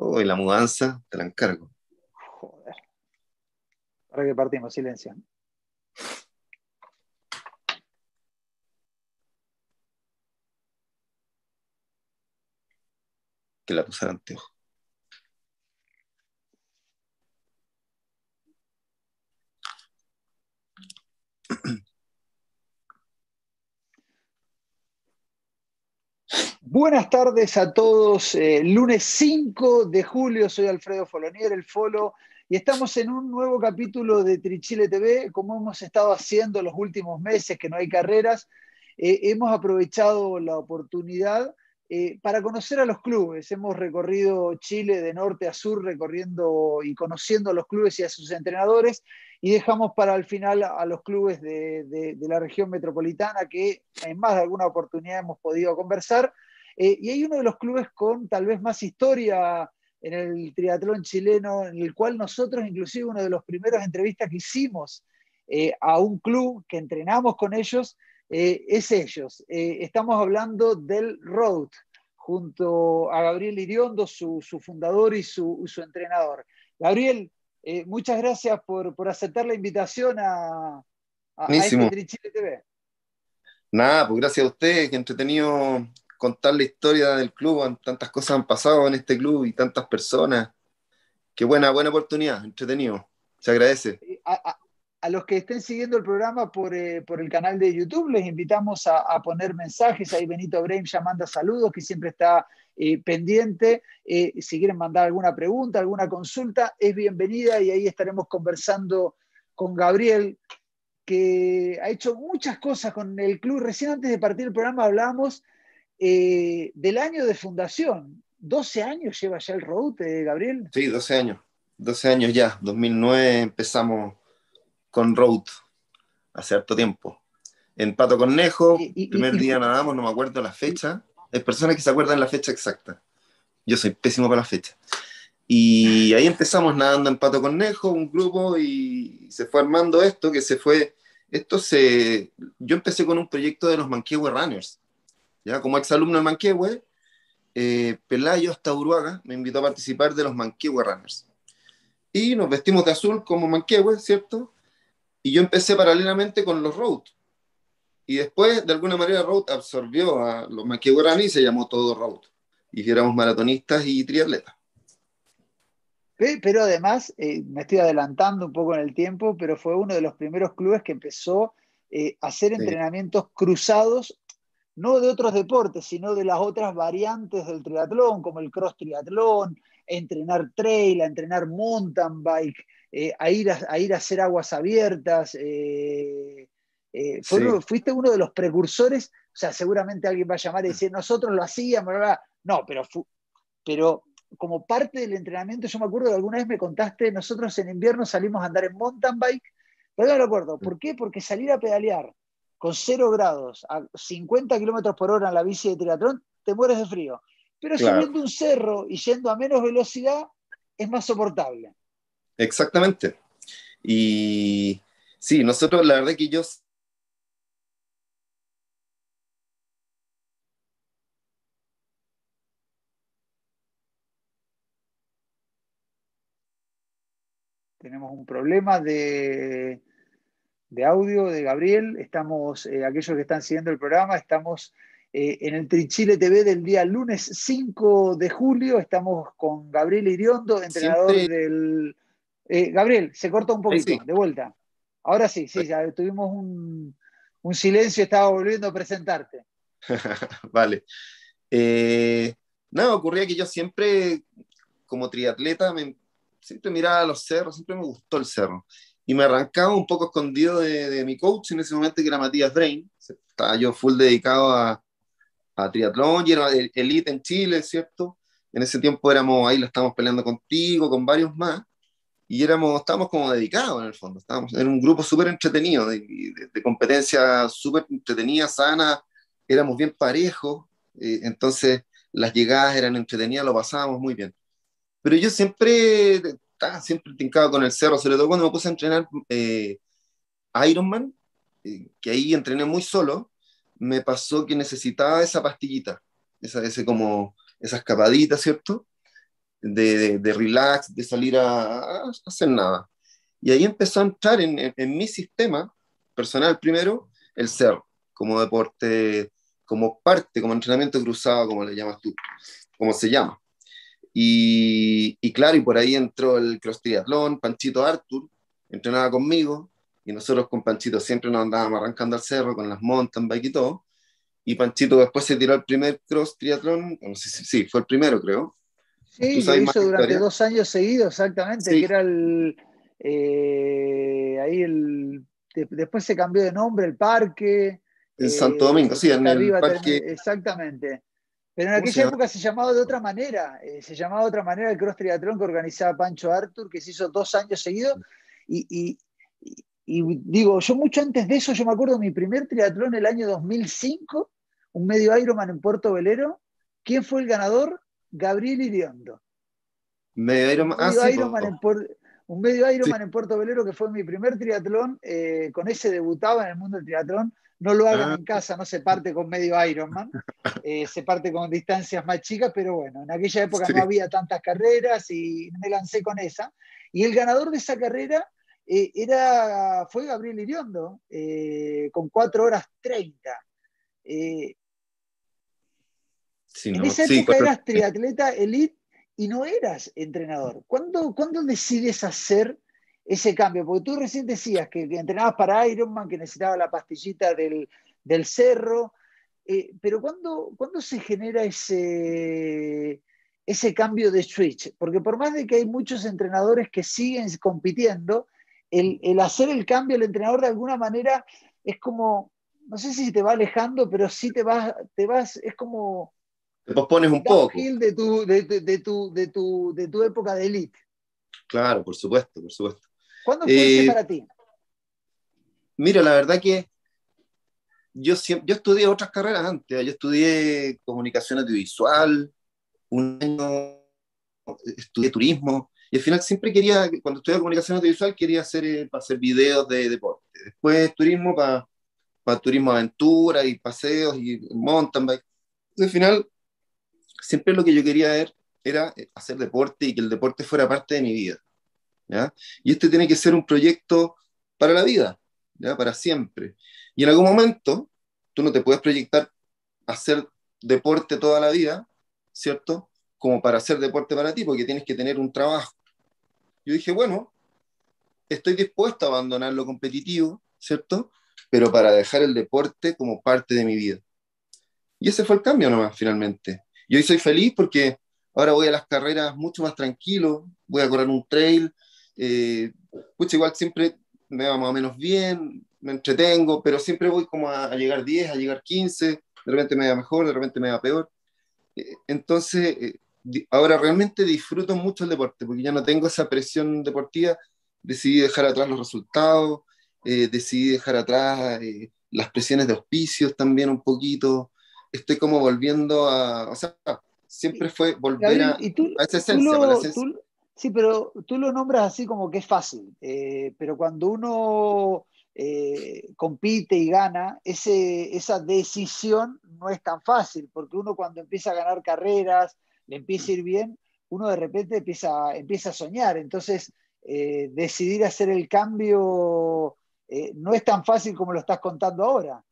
Oh, y la mudanza, te la encargo. Joder. Para que partimos, silencio. Que la pusieran anteojo. Buenas tardes a todos. Eh, lunes 5 de julio, soy Alfredo Folonier, el Folo, y estamos en un nuevo capítulo de Trichile TV, como hemos estado haciendo los últimos meses, que no hay carreras. Eh, hemos aprovechado la oportunidad eh, para conocer a los clubes. Hemos recorrido Chile de norte a sur, recorriendo y conociendo a los clubes y a sus entrenadores, y dejamos para el final a los clubes de, de la región metropolitana, que en más de alguna oportunidad hemos podido conversar. Eh, y hay uno de los clubes con tal vez más historia en el triatlón chileno, en el cual nosotros, inclusive uno de los primeros entrevistas que hicimos eh, a un club que entrenamos con ellos, eh, es ellos. estamos hablando del Road, junto a Gabriel Iriondo, su, fundador y su, entrenador. Gabriel, muchas gracias por, aceptar la invitación a, a, este Chile TV. Nada, pues gracias a ustedes, que entretenido contar la historia del club, tantas cosas han pasado en este club y tantas personas. Qué buena, buena oportunidad, entretenido. Se agradece. A, los que estén siguiendo el programa por, eh, por el canal de YouTube, les invitamos a, poner mensajes. Ahí Benito Breim ya manda saludos, que siempre está eh, pendiente. Eh, si quieren mandar alguna pregunta, alguna consulta, es bienvenida y ahí estaremos conversando con Gabriel, que ha hecho muchas cosas con el club. Recién antes de partir el programa hablábamos eh, del año de fundación. ¿12 años lleva ya el Road, eh, Gabriel? Sí, 12 años. 12 años ya. 2009 empezamos con Road, hace harto tiempo. En Pato Cornejo, primer día nadamos, no me acuerdo la fecha. Hay personas que se acuerdan la fecha exacta. Yo soy pésimo para la fecha. Y ahí empezamos nadando en Pato Cornejo, un grupo, y se fue armando esto, que se fue, esto se, yo empecé con un proyecto de los Manquehue Runners, ¿ya? Como exalumno de Manquehue, eh, Pelayo hasta Uruaga me invitó a participar de los Manquehue Runners. Y nos vestimos de azul como Manquehue, ¿cierto? Y yo empecé paralelamente con los Road. Y después, de alguna manera, Road absorbió a los Manquehue Runners y se llamó todo Road. Y éramos maratonistas y triatletas. Pero además, eh, me estoy adelantando un poco en el tiempo, pero fue uno de los primeros clubes que empezó eh, a hacer entrenamientos cruzados no de otros deportes, sino de las otras variantes del triatlón, como el cross triatlón, entrenar trail, a entrenar mountain bike, eh, a, ir a, ir a, hacer aguas abiertas. Eh, eh, fuiste uno de los precursores, o sea, seguramente alguien va a llamar y decir, nosotros lo hacíamos, no, pero, pero como parte del entrenamiento, yo me acuerdo que alguna vez me contaste, nosotros en invierno salimos a andar en mountain bike, pero no lo acuerdo, ¿por qué? Porque salir a pedalear con 0 grados a 50 kilómetros por hora en la bici de triatlón, te mueres de frío. Pero subiendo un cerro y yendo a menos velocidad, es más soportable. Exactamente. Y sí, nosotros, la verdad que yo tenemos un problema de de audio de Gabriel. Estamos, eh, aquellos que están siguiendo el programa, estamos eh, en el Trichile TV del día lunes 5 de julio. Estamos con Gabriel Iriondo, entrenador del... Eh, Gabriel, se corta un poquito, de vuelta. Ahora sí, sí, ya tuvimos un, un silencio, estaba volviendo a presentarte. vale. nada, ocurría que yo siempre, como triatleta, me, siempre miraba los cerros, siempre me gustó el cerro y me arrancaba un poco escondido de, mi coach en ese momento, que era Matías Drain. Estaba yo full dedicado a, a triatlón y era elite en Chile, ¿cierto? En ese tiempo éramos, ahí lo estábamos peleando contigo, con varios más, y éramos, estábamos como dedicados en el fondo, estábamos en un grupo súper entretenido, de, de, competencia súper entretenida, sana, éramos bien parejos, eh, entonces las llegadas eran entretenidas, lo pasábamos muy bien. Pero yo siempre estaba siempre tincado con el cerro, sobre todo cuando me puse a entrenar eh, Ironman, eh, que ahí entrené muy solo, me pasó que necesitaba esa pastillita, esa, ese como, esa escapadita, ¿cierto? de, de, relax, de salir a, hacer nada. Y ahí empezó a entrar en, en, mi sistema personal primero el ser como deporte, como parte, como entrenamiento cruzado, como le llamas tú, como se llama. Y, y, claro, y por ahí entró el cross triatlón, Panchito Arthur entrenaba conmigo, y nosotros con Panchito siempre nos andábamos arrancando al cerro con las mountain bike y todo. Y Panchito después se tiró el primer cross triatlón, no sé si sí, fue el primero, creo. Sí, lo hizo durante dos años seguidos, exactamente, que era el. Eh, ahí el. después se cambió de nombre, el parque. En Santo Domingo, sí, en el parque. exactamente. Pero en aquella época se llamaba de otra manera, eh, se llamaba de otra manera el cross triatlón que organizaba Pancho Artur, que se hizo dos años seguidos. y, y digo, yo mucho antes de eso, yo me acuerdo de mi primer triatlón el año 2005, un medio Ironman en Puerto Velero. ¿Quién fue el ganador? Gabriel Iriondo. Medio Ironman, un medio, ah, Ironman, en, un medio Ironman en Puerto Velero que fue mi primer triatlón. Eh, con ese debutaba en el mundo del triatlón. No lo hagan ah. en casa, no se parte con medio Ironman, eh, se parte con distancias más chicas, pero bueno, en aquella época no había tantas carreras y me lancé con esa. Y el ganador de esa carrera eh, era, fue Gabriel Iriondo, eh, con 4 horas 30. Eh, en esa época eras triatleta elite y no eras entrenador. ¿Cuándo, ¿Cuándo, decides hacer ese cambio? Porque tú recién decías que, entrenabas para Ironman, que necesitaba la pastillita del, del cerro, pero ¿cuándo, ¿cuándo, se genera ese, ese cambio de switch? Porque por más de que hay muchos entrenadores que siguen compitiendo, el, hacer el cambio, el entrenador de alguna manera es como, no sé si te va alejando, pero sí te vas, te vas, es como... Te pospones un poco. De tu, de, de, tu, de, tu, de tu época de elite. Claro, por supuesto, por supuesto. ¿Cuándo fue eh, para ti? Mira, la verdad que yo, yo estudié otras carreras antes. Yo estudié comunicación audiovisual, un año estudié turismo, y al final siempre quería, cuando estudiaba comunicación audiovisual, quería hacer, eh, para hacer videos de deporte. Después turismo para, para turismo aventura y paseos y mountain bike. al final, siempre lo que yo quería ver era eh, hacer deporte y que el deporte fuera parte de mi vida. ¿Ya? Y este tiene que ser un proyecto para la vida, ¿ya? para siempre. Y en algún momento, tú no te puedes proyectar hacer deporte toda la vida, ¿cierto? Como para hacer deporte para ti, porque tienes que tener un trabajo yo dije, bueno, estoy dispuesto a abandonar lo competitivo, ¿cierto? Pero para dejar el deporte como parte de mi vida. Y ese fue el cambio nomás, finalmente. Y hoy soy feliz porque ahora voy a las carreras mucho más tranquilo, voy a correr un trail, eh, igual siempre me va más o menos bien, me entretengo, pero siempre voy como a, llegar 10, a llegar 15, de repente me va mejor, de repente me va peor. Eh, entonces, eh, ahora realmente disfruto mucho el deporte, porque ya no tengo esa presión deportiva, decidí dejar atrás los resultados, eh, decidí dejar atrás eh, las presiones de auspicios también un poquito, estoy como volviendo a, o sea, siempre fue volver a, esa esencia. Sí, pero tú lo nombras así como que es fácil, eh, pero cuando uno compite y gana, esa decisión no es tan fácil, porque uno cuando empieza a ganar carreras, le empieza a ir bien, uno de repente empieza, a soñar. Entonces, eh, decidir hacer el cambio eh, no es tan fácil como lo estás contando ahora.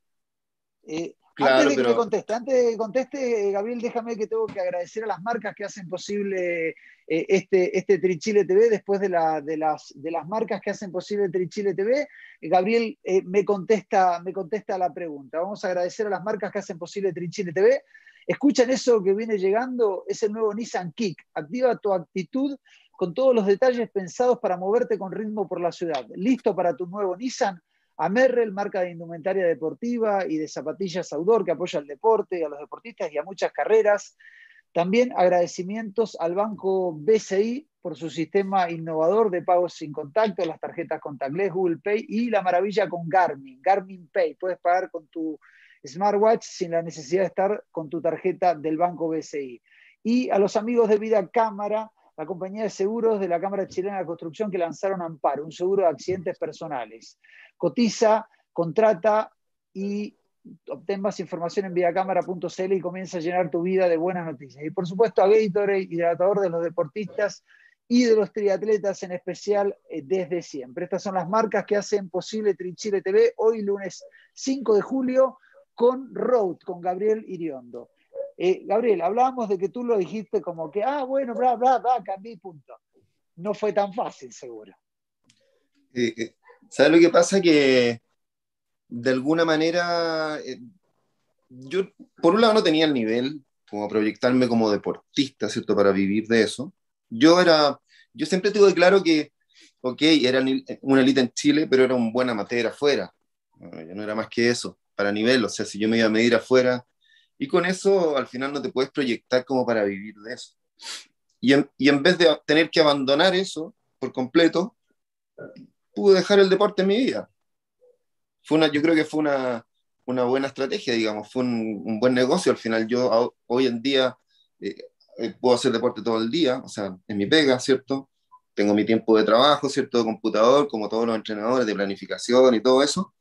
Eh, antes de que me conteste, antes de que conteste, Gabriel, déjame que tengo que agradecer a las marcas que hacen posible este, este Trichile TV, después de, la, de, las, de las marcas que hacen posible Trichile TV. Gabriel me, contesta, me contesta la pregunta. Vamos a agradecer a las marcas que hacen posible Trichile TV. Escuchan eso que viene llegando, es el nuevo Nissan Kick. Activa tu actitud con todos los detalles pensados para moverte con ritmo por la ciudad. ¿Listo para tu nuevo Nissan? Amerrel, marca de indumentaria deportiva y de zapatillas outdoor que apoya al deporte, a los deportistas y a muchas carreras. También agradecimientos al banco BCI por su sistema innovador de pagos sin contacto, las tarjetas contactless, Google Pay y la maravilla con Garmin, Garmin Pay. Puedes pagar con tu smartwatch sin la necesidad de estar con tu tarjeta del banco BCI. Y a los amigos de Vida Cámara, la compañía de seguros de la Cámara Chilena de Construcción que lanzaron Amparo, un seguro de accidentes personales. Cotiza, contrata y obtén más información en vidacámara.cl y comienza a llenar tu vida de buenas noticias. Y por supuesto a Gatorade, hidratador de los deportistas y de los triatletas en especial eh, desde siempre. Estas son las marcas que hacen posible Trinchile TV hoy lunes 5 de julio con Road, con Gabriel Iriondo. Eh, Gabriel, hablábamos de que tú lo dijiste como que, ah, bueno, bla, bla, bla, cambié punto. No fue tan fácil, seguro. Eh, ¿Sabes lo que pasa? Que de alguna manera, yo por un lado no tenía el nivel como proyectarme como deportista, ¿cierto? Para vivir de eso yo era, yo siempre tuve claro que, ok, era una elite en Chile, pero era un buen amateur afuera. yo no era más que eso, para nivel, o sea, si yo me iba a medir afuera, y con eso al final no te puedes proyectar como para vivir de eso. Y en, y en vez de tener que abandonar eso por completo, pude dejar el deporte en mi vida. Fue una, yo creo que fue una, una buena estrategia, digamos, fue un, un, buen negocio. Al final yo hoy en día eh, eh, puedo hacer deporte todo el día, o sea, en mi pega, ¿cierto? Tengo mi tiempo de trabajo, ¿cierto? De computador, como todos los entrenadores de planificación y todo eso,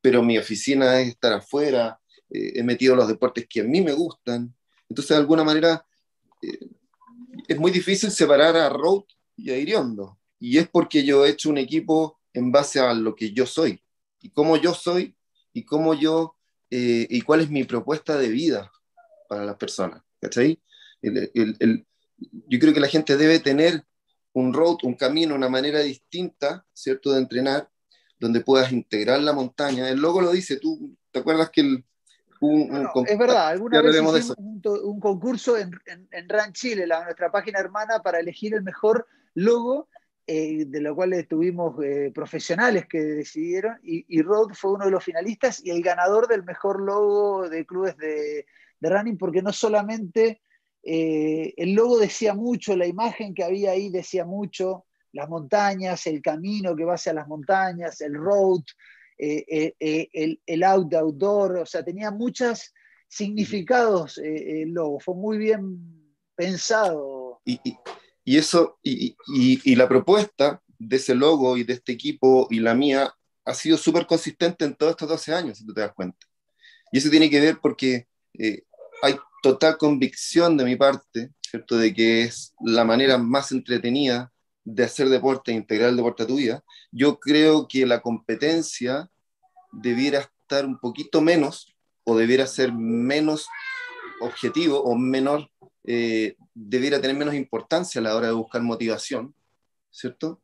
pero mi oficina es estar afuera, eh, he metido los deportes que a mí me gustan, entonces de alguna manera eh, es muy difícil separar a Road y a Iriondo, y es porque yo he hecho un equipo en base a lo que yo soy, y cómo yo soy, y cómo yo, y cuál es mi propuesta de vida para las personas, ¿cachai? yo creo que la gente debe tener un road, un camino, una manera distinta, ¿cierto?, de entrenar, donde puedas integrar la montaña. El logo lo dice, tú, ¿te acuerdas que el, es verdad, alguna vez hicimos un, concurso en, en, RAN Chile, la, nuestra página hermana, para elegir el mejor logo, eh, de lo cual tuvimos eh, profesionales que decidieron, y, y, fue uno de los finalistas y el ganador del mejor logo de clubes de, running, porque no solamente eh, el logo decía mucho, la imagen que había ahí decía mucho, las montañas, el camino que va hacia las montañas, el road, el, el out, outdoor, o sea, tenía muchos significados el logo, fue muy bien pensado. Eso, y, y, la propuesta de ese logo y de este equipo y la mía ha sido súper consistente en todos estos 12 años, si tú te das cuenta. Y eso tiene que ver porque hay total convicción de mi parte, ¿cierto? De que es la manera más entretenida de hacer deporte integrar el deporte a tu vida. Yo creo que la competencia debiera estar un poquito menos o debiera ser menos objetivo o menor, eh, debiera tener menos importancia a la hora de buscar motivación, ¿cierto?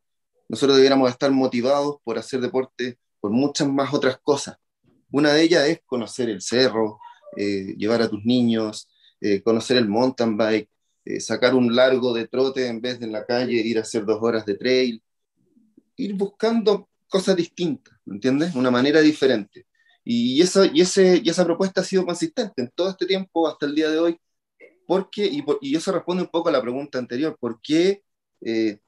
Nosotros debiéramos estar motivados por hacer deporte por muchas más otras cosas. Una de ellas es conocer el cerro, eh, llevar a tus niños, eh, conocer el mountain bike, eh, sacar un largo de trote en vez de en la calle ir a hacer dos horas de trail, ir buscando cosas distintas, ¿me entiendes? Una manera diferente. Y, eso, y, ese, y esa propuesta ha sido consistente en todo este tiempo hasta el día de hoy, porque, y, y eso responde un poco a la pregunta anterior, ¿por qué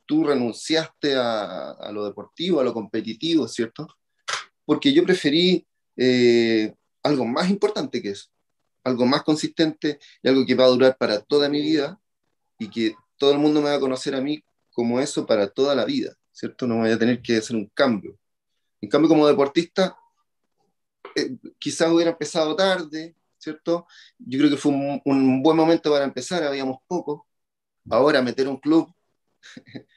tú renunciaste a, lo deportivo, a lo competitivo, ¿cierto? Porque yo preferí algo más importante que eso, algo más consistente y algo que va a durar para toda mi vida y que todo el mundo me va a conocer a mí como eso para toda la vida, ¿cierto? No voy a tener que hacer un cambio. En cambio, como deportista, eh, quizás hubiera empezado tarde, ¿cierto? Yo creo que fue un, buen momento para empezar, habíamos poco. Ahora meter un club,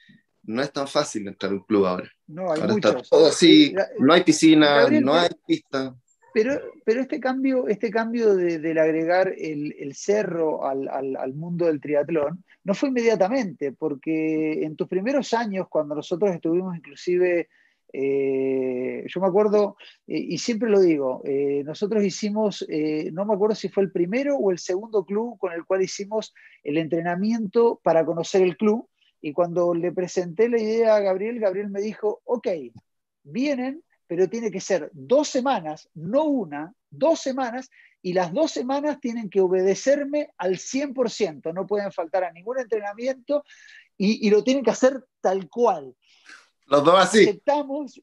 no es tan fácil entrar a un club ahora. No, hay muchos. todo así, no hay piscina, no hay pista. Pero, pero este cambio, este cambio de, del agregar el, el cerro al, al, al, mundo del triatlón no fue inmediatamente, porque en tus primeros años, cuando nosotros estuvimos inclusive, eh, yo me acuerdo, eh, y siempre lo digo, eh, nosotros hicimos, no me acuerdo si fue el primero o el segundo club con el cual hicimos el entrenamiento para conocer el club, y cuando le presenté la idea a Gabriel, Gabriel me dijo, ok, vienen pero tiene que ser dos semanas, no una, dos semanas, y las dos semanas tienen que obedecerme al 100%, no pueden faltar a ningún entrenamiento y lo tienen que hacer tal cual. Los dos así. Aceptamos,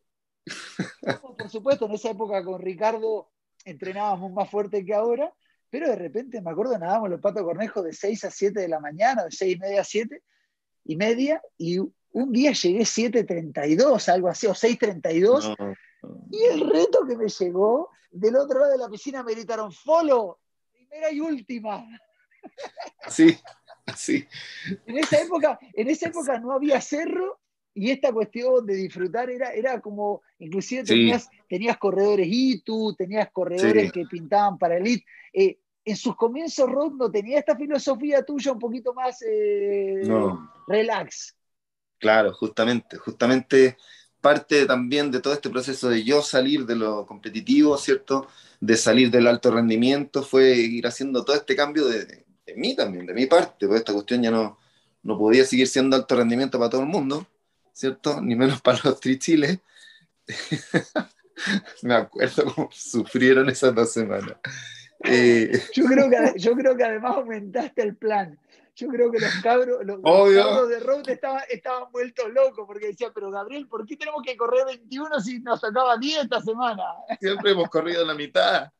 por supuesto, en esa época con Ricardo entrenábamos más fuerte que ahora, pero de repente me acuerdo nadábamos los patos cornejos de 6 a 7 de la mañana, de 6 y media a 7 y media, y un día llegué 7.32, algo así, o 6.32, Y el reto que me llegó, del otro lado de la piscina me gritaron, follow, primera y última. Sí, sí. En esa época, en esa época no había cerro y esta cuestión de disfrutar era, era como, inclusive tenías, tenías corredores ITU, tenías corredores que pintaban para el IT. Eh, en sus comienzos, Rod no tenía esta filosofía tuya un poquito más eh, relax. Claro, justamente, justamente parte también de todo este proceso de yo salir de lo competitivo, ¿cierto? De salir del alto rendimiento, fue ir haciendo todo este cambio de, de, mí también, de mi parte, porque esta cuestión ya no, no podía seguir siendo alto rendimiento para todo el mundo, ¿cierto? Ni menos para los trichiles. Me acuerdo cómo sufrieron esas dos semanas. Eh, yo, creo que, yo creo que además aumentaste el plan. Yo creo que los cabros, los, de Road estaban, estaban vueltos locos porque decían, pero Gabriel, ¿por qué tenemos que correr 21 si nos tocaba 10 esta semana? Siempre hemos corrido la mitad.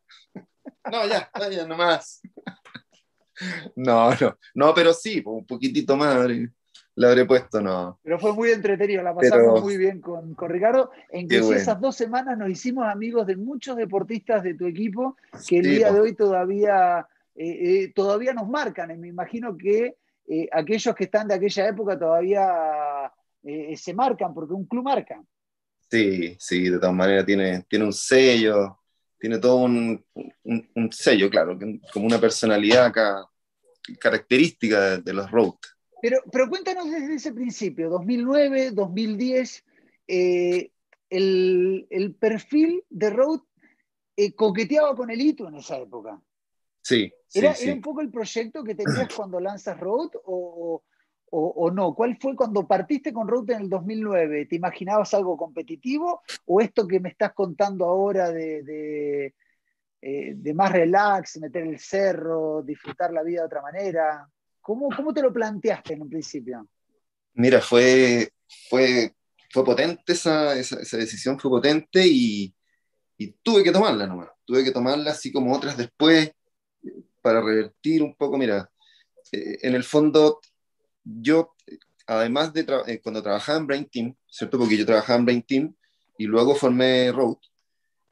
No, ya, ya, nomás. No, no, no, pero sí, un poquitito más le habré puesto, no. Pero fue muy entretenido, la pasamos muy bien con, con Ricardo. E incluso esas dos semanas nos hicimos amigos de muchos deportistas de tu equipo que el día de hoy todavía eh, eh, todavía nos marcan. Y me imagino que eh, aquellos que están de aquella época todavía se marcan, porque un club marca. Sí, sí, de todas maneras tiene, tiene un sello, tiene todo un, sello, claro, como una personalidad acá, característica de, los road. Pero, pero cuéntanos desde ese principio, 2009, 2010, el, el, perfil de Road coqueteaba con el hito en esa época. Sí. ¿Era, un poco el proyecto que tenías cuando lanzas Road o, no? ¿Cuál fue cuando partiste con Road en el 2009? ¿Te imaginabas algo competitivo o esto que me estás contando ahora de, eh, de, más relax, meter el cerro, disfrutar la vida de otra manera? ¿Cómo, cómo te lo planteaste en un principio? Mira, fue, fue, fue potente esa, esa, decisión, fue potente y, y tuve que tomarla nomás. Tuve que tomarla así como otras después para revertir un poco, mira, eh, en el fondo, yo, además de eh, cuando trabajaba en Brain Team, ¿cierto? Porque yo trabajaba en Brain Team y luego formé Road,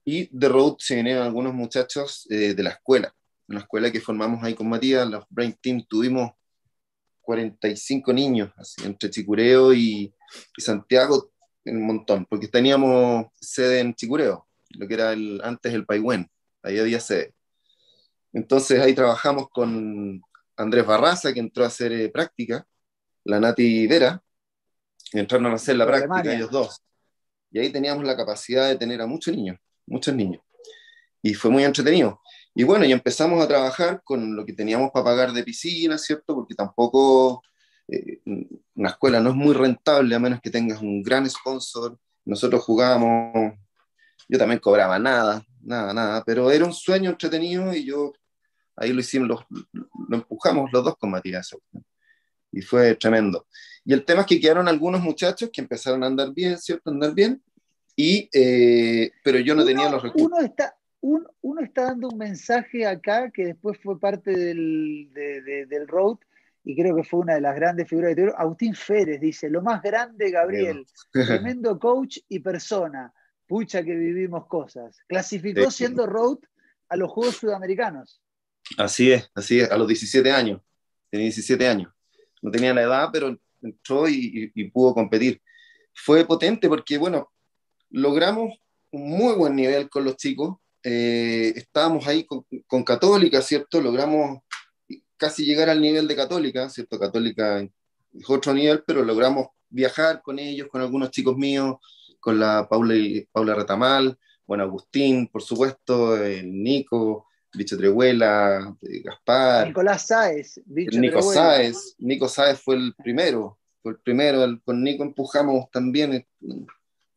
y de Road se vinieron algunos muchachos eh, de la escuela, de la escuela que formamos ahí con Matías, los Brain Team, tuvimos 45 niños, así, entre Chicureo y, y Santiago, un montón, porque teníamos sede en Chicureo, lo que era el, antes el Paiwen, ahí había sede. Entonces ahí trabajamos con Andrés Barraza, que entró a hacer eh, práctica, la Nati Vera, entraron a hacer la práctica ellos dos. Y ahí teníamos la capacidad de tener a muchos niños, muchos niños. Y fue muy entretenido. Y bueno, y empezamos a trabajar con lo que teníamos para pagar de piscina, ¿cierto? Porque tampoco eh, una escuela no es muy rentable a menos que tengas un gran sponsor. Nosotros jugábamos, yo también cobraba nada, nada, nada, pero era un sueño entretenido y yo ahí lo hicimos, lo, empujamos los dos con Matías. Y fue tremendo. Y el tema es que quedaron algunos muchachos que empezaron a andar bien, ¿cierto? andar bien, y, eh, pero yo no tenía los recursos. Uno está, uno está dando un mensaje acá que después fue parte del, del road y creo que fue una de las grandes figuras de teoría. Agustín Férez dice, lo más grande, Gabriel, tremendo coach y persona, pucha que vivimos cosas. Clasificó siendo road a los Juegos Sudamericanos. Así es, así es, a los 17 años. Tenía 17 años. No tenía la edad, pero entró y, pudo competir. Fue potente porque, bueno, logramos un muy buen nivel con los chicos. Eh, estábamos ahí con, Católica, ¿cierto? Logramos casi llegar al nivel de Católica, ¿cierto? Católica es otro nivel, pero logramos viajar con ellos, con algunos chicos míos, con la Paula, Paula Retamal, bueno, Agustín, por supuesto, el Nico, Bicho Trehuela, eh, Gaspar. Nicolás Sáez. Nico Sáez. Nico Sáez fue el primero. Fue el primero. con Nico empujamos también. Eh,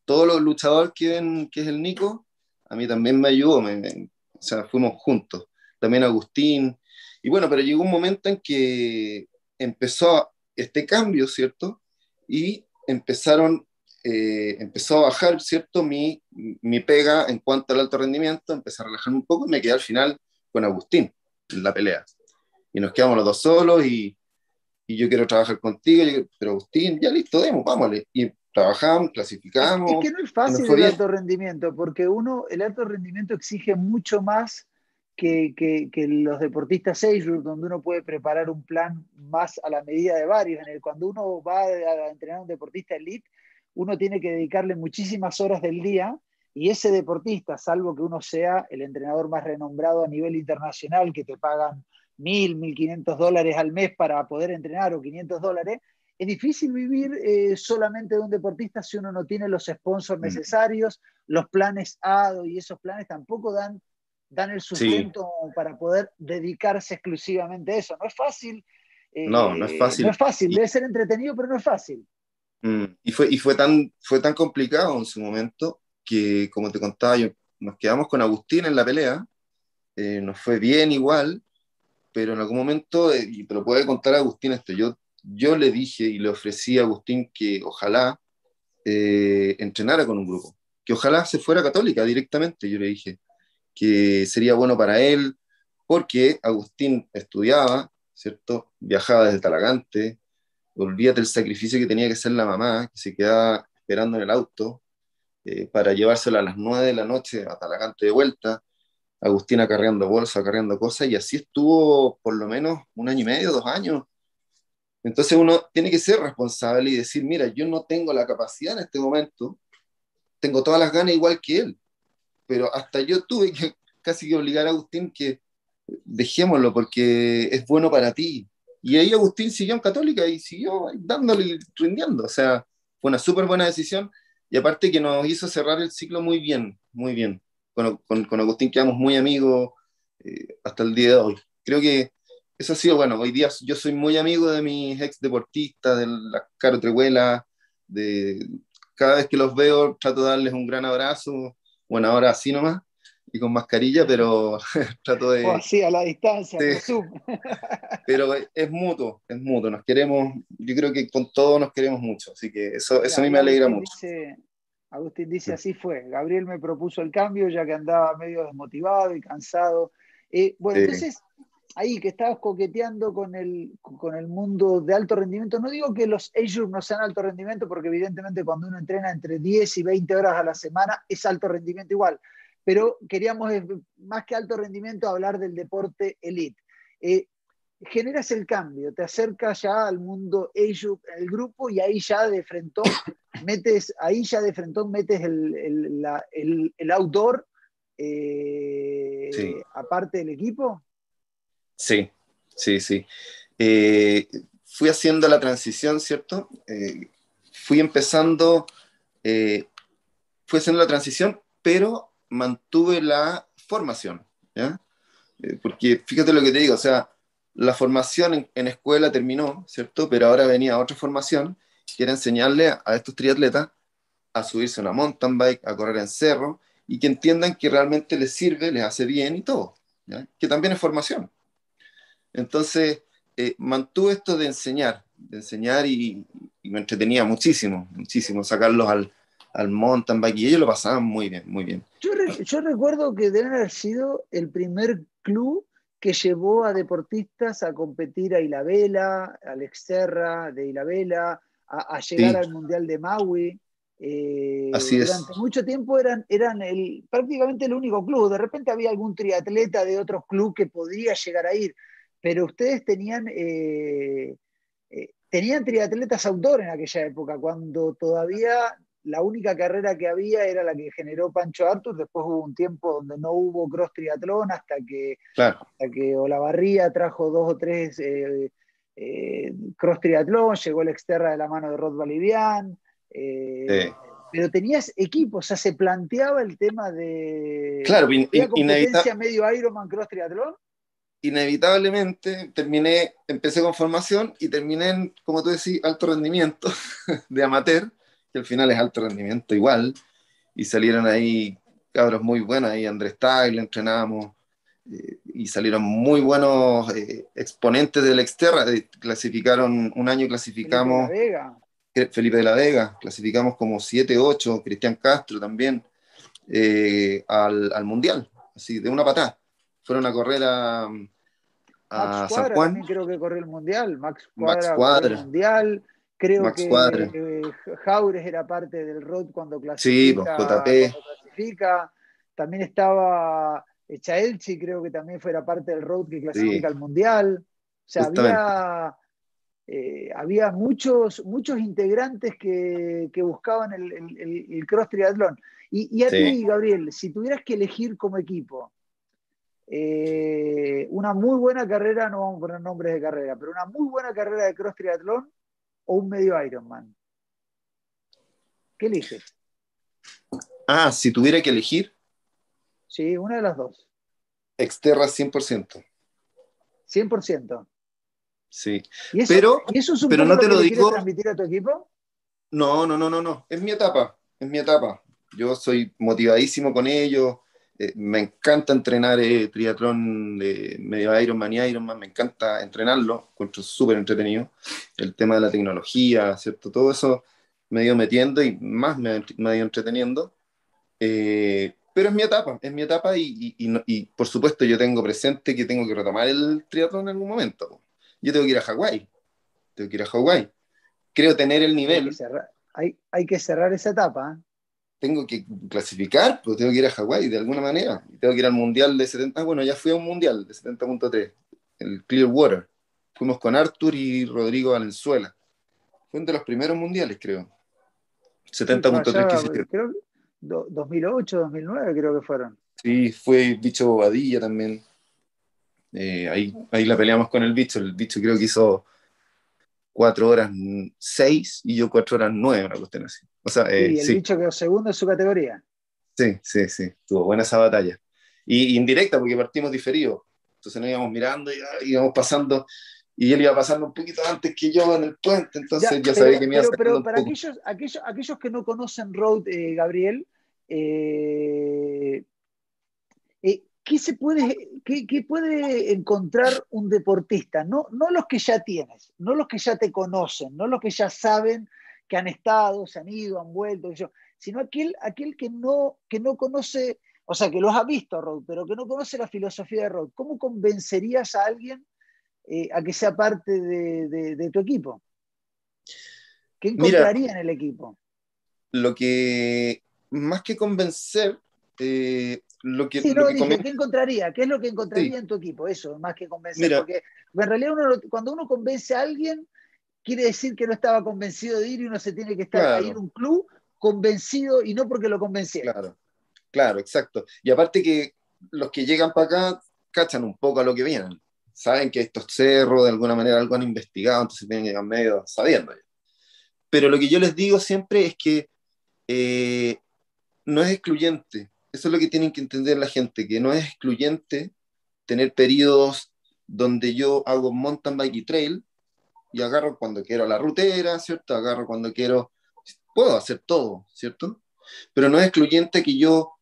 todos los luchadores que ven que es el Nico, a mí también me ayudó. o sea, fuimos juntos. También Agustín. Y bueno, pero llegó un momento en que empezó este cambio, ¿cierto? Y empezaron eh, empezó a bajar, ¿cierto? Mi, mi pega en cuanto al alto rendimiento, empecé a relajarme un poco y me quedé al final con Agustín en la pelea. Y nos quedamos los dos solos y, y yo quiero trabajar contigo, pero Agustín, ya listo, demos, vámonos. Y trabajamos, clasificamos. Es, que no es fácil el alto rendimiento, porque uno, el alto rendimiento exige mucho más que, los deportistas age donde uno puede preparar un plan más a la medida de varios. En el, cuando uno va a entrenar a un deportista elite, uno tiene que dedicarle muchísimas horas del día y ese deportista, salvo que uno sea el entrenador más renombrado a nivel internacional, que te pagan mil, mil quinientos dólares al mes para poder entrenar o 500 dólares, es difícil vivir eh, solamente de un deportista si uno no tiene los sponsors mm. necesarios, los planes ADO y esos planes tampoco dan, dan el sustento para poder dedicarse exclusivamente a eso. No es fácil. Eh, no, no es fácil. No es fácil, debe ser entretenido, pero no es fácil. Mm, y fue, y fue, tan, fue tan complicado en su momento que, como te contaba, yo, nos quedamos con Agustín en la pelea, eh, nos fue bien igual, pero en algún momento, y te lo puede contar Agustín esto, yo yo le dije y le ofrecí a Agustín que ojalá eh, entrenara con un grupo, que ojalá se fuera católica directamente, yo le dije, que sería bueno para él, porque Agustín estudiaba, ¿cierto? Viajaba desde Talagante, olvídate el sacrificio que tenía que hacer la mamá, que se quedaba esperando en el auto eh, para llevárselo a las nueve de la noche a Talagante de vuelta, Agustín acarreando bolsa, acarreando cosas, y así estuvo por lo menos un año y medio, dos años, entonces uno tiene que ser responsable y decir, mira, yo no tengo la capacidad en este momento, tengo todas las ganas igual que él, pero hasta yo tuve que casi que obligar a Agustín que dejémoslo porque es bueno para ti. Y ahí Agustín siguió en Católica y siguió dándole y rindiendo. O sea, fue una súper buena decisión y aparte que nos hizo cerrar el ciclo muy bien, muy bien. Con, con, con Agustín quedamos muy amigos eh, hasta el día de hoy. Creo que eso ha sido bueno. Hoy día yo soy muy amigo de mis ex deportistas, de la Caro Trehuela, de cada vez que los veo trato de darles un gran abrazo. Bueno, ahora así nomás y con mascarilla, pero trato de. O así a la distancia, pero es mutuo, es mutuo. Nos queremos, yo creo que con todos nos queremos mucho, así que eso, eso a mí me alegra mucho. Agustín dice: así fue. Gabriel me propuso el cambio ya que andaba medio desmotivado y cansado. Eh, bueno, entonces ahí que estabas coqueteando con el, con el mundo de alto rendimiento. No digo que los Azure no sean alto rendimiento, porque evidentemente cuando uno entrena entre 10 y 20 horas a la semana es alto rendimiento igual. Pero queríamos, eh, más que alto rendimiento, hablar del deporte elite. Eh, generas el cambio, te acercas ya al mundo Azure, el grupo, y ahí ya de frente metes, ahí ya de metes el, el, outdoor eh, aparte del equipo. Sí, sí, sí. Eh, fui haciendo la transición, ¿cierto? Eh, fui empezando, eh, fui haciendo la transición, pero mantuve la formación, ¿ya? porque fíjate lo que te digo, o sea, la formación en, escuela terminó, ¿cierto? Pero ahora venía otra formación, que era enseñarle a, estos triatletas a subirse a una mountain bike, a correr en cerro, y que entiendan que realmente les sirve, les hace bien y todo, ¿ya? que también es formación. Entonces, eh, mantuve esto de enseñar, de enseñar y, me entretenía muchísimo, muchísimo, sacarlos al, al mountain bike y ellos lo pasaban muy bien, muy bien. Yo, recuerdo que deben haber sido el primer club que llevó a deportistas a competir a Ilabela, al Exterra de Ilabela, a, a llegar al Mundial de Maui. Eh, Así durante mucho tiempo eran, eran el, prácticamente el único club. De repente había algún triatleta de otro club que podía llegar a ir, pero ustedes tenían, eh, eh, tenían triatletas autor en aquella época, cuando todavía la única carrera que había era la que generó Pancho Artur, después hubo un tiempo donde no hubo cross triatlón hasta que, hasta que Olavarría trajo dos o tres eh, cross triatlón, llegó el exterra de la mano de Rod Valivian, pero tenías equipos, o sea, se planteaba el tema de claro, competencia medio Ironman cross triatlón inevitablemente terminé, empecé con formación y terminé en, como tú decís, alto rendimiento de amateur, que al final es alto rendimiento igual, y salieron ahí cabros muy buenos, ahí Andrés Tagle entrenábamos, eh, y salieron muy buenos eh, exponentes del Exterra, clasificaron, un año clasificamos... Felipe de la Vega. Felipe de la Vega, clasificamos como 7, 8, Cristian Castro también, eh, al, al Mundial, así, de una patada fueron a correr a, a San Juan. creo que corrió el Mundial. Max Cuadra, Max Cuadra. el Mundial. Creo que eh, Jaures era parte del road cuando clasifica. Sí, clasifica. También estaba Echaelchi, creo que también fuera parte del road que clasifica al Mundial. O sea, había, eh, había muchos, muchos integrantes que, buscaban el, cross triatlón. Y, a ti, Gabriel, si tuvieras que elegir como equipo eh, una muy buena carrera, no vamos a poner nombres de carrera, pero una muy buena carrera de cross triatlón, o un medio Ironman? ¿Qué eliges? Ah, si tuviera que elegir. Sí, una de las dos. Exterra 100%. 100%. Sí. pero, eso es pero no te lo, digo. transmitir a tu equipo? No, no, no, no, no. Es mi etapa. Es mi etapa. Yo soy motivadísimo con ellos. Eh, me encanta entrenar eh, triatlón de medio Ironman y Ironman, me encanta entrenarlo, encuentro súper entretenido. El tema de la tecnología, ¿cierto? Todo eso me ido metiendo y más me, me ido entreteniendo. Eh, pero es mi etapa, es mi etapa y, y, y, por supuesto yo tengo presente que tengo que retomar el triatlón en algún momento. Yo tengo que ir a Hawái, tengo que ir a Hawái. Creo tener el nivel. Hay que cerrar, hay, hay que cerrar esa etapa tengo que clasificar, pues tengo que ir a Hawái de alguna manera. Tengo que ir al mundial de 70. Bueno, ya fui a un mundial de 70.3, el Clearwater. Fuimos con Arthur y Rodrigo Valenzuela. Fue uno de los primeros mundiales, creo. 70.3 creo, 2008, 2009 creo que fueron. Sí, fue Bicho Bobadilla también. Eh, ahí, ahí la peleamos con el bicho. El bicho creo que hizo 4 horas 6 y yo 4 horas 9, una cuestión así. O sea, eh, y el bicho quedó segundo en su categoría. Sí, sí, sí, tuvo buena esa batalla. Y, indirecta, porque partimos diferidos. Entonces nos íbamos mirando y ah, íbamos pasando, y él iba pasando un poquito antes que yo en el puente, entonces ya, sabía que me iba Pero, pero para aquellos, aquellos, aquellos que no conocen Road, eh, Gabriel, eh ¿qué, se puede, qué, puede encontrar un deportista? No, no los que ya tienes, no los que ya te conocen, no los que ya saben que han estado, se han ido, han vuelto, sino aquel, aquel que, no, que no conoce, o sea, que los ha visto a Rod, pero que no conoce la filosofía de Rod. ¿Cómo convencerías a alguien eh, a que sea parte de, tu equipo? ¿Qué encontraría en el equipo? Lo que, más que convencer, eh, lo que, sí, no, ¿qué encontraría? ¿Qué es lo que encontraría en tu equipo? Eso, más que convencer. porque en realidad cuando uno convence a alguien, quiere decir que no estaba convencido de ir y uno se tiene que estar ahí en un club convencido y no porque lo convenciera. Claro, claro, exacto. Y aparte que los que llegan para acá cachan un poco a lo que vienen. Saben que estos cerros de alguna manera algo han investigado, entonces tienen que ir medio sabiendo. Pero lo que yo les digo siempre es que eh, no es excluyente. Eso es lo que tienen que entender la gente, que no es excluyente tener periodos donde yo hago mountain bike y trail y agarro cuando quiero la rutera, ¿cierto? Agarro cuando quiero, puedo hacer todo, ¿cierto? Pero no es excluyente que yo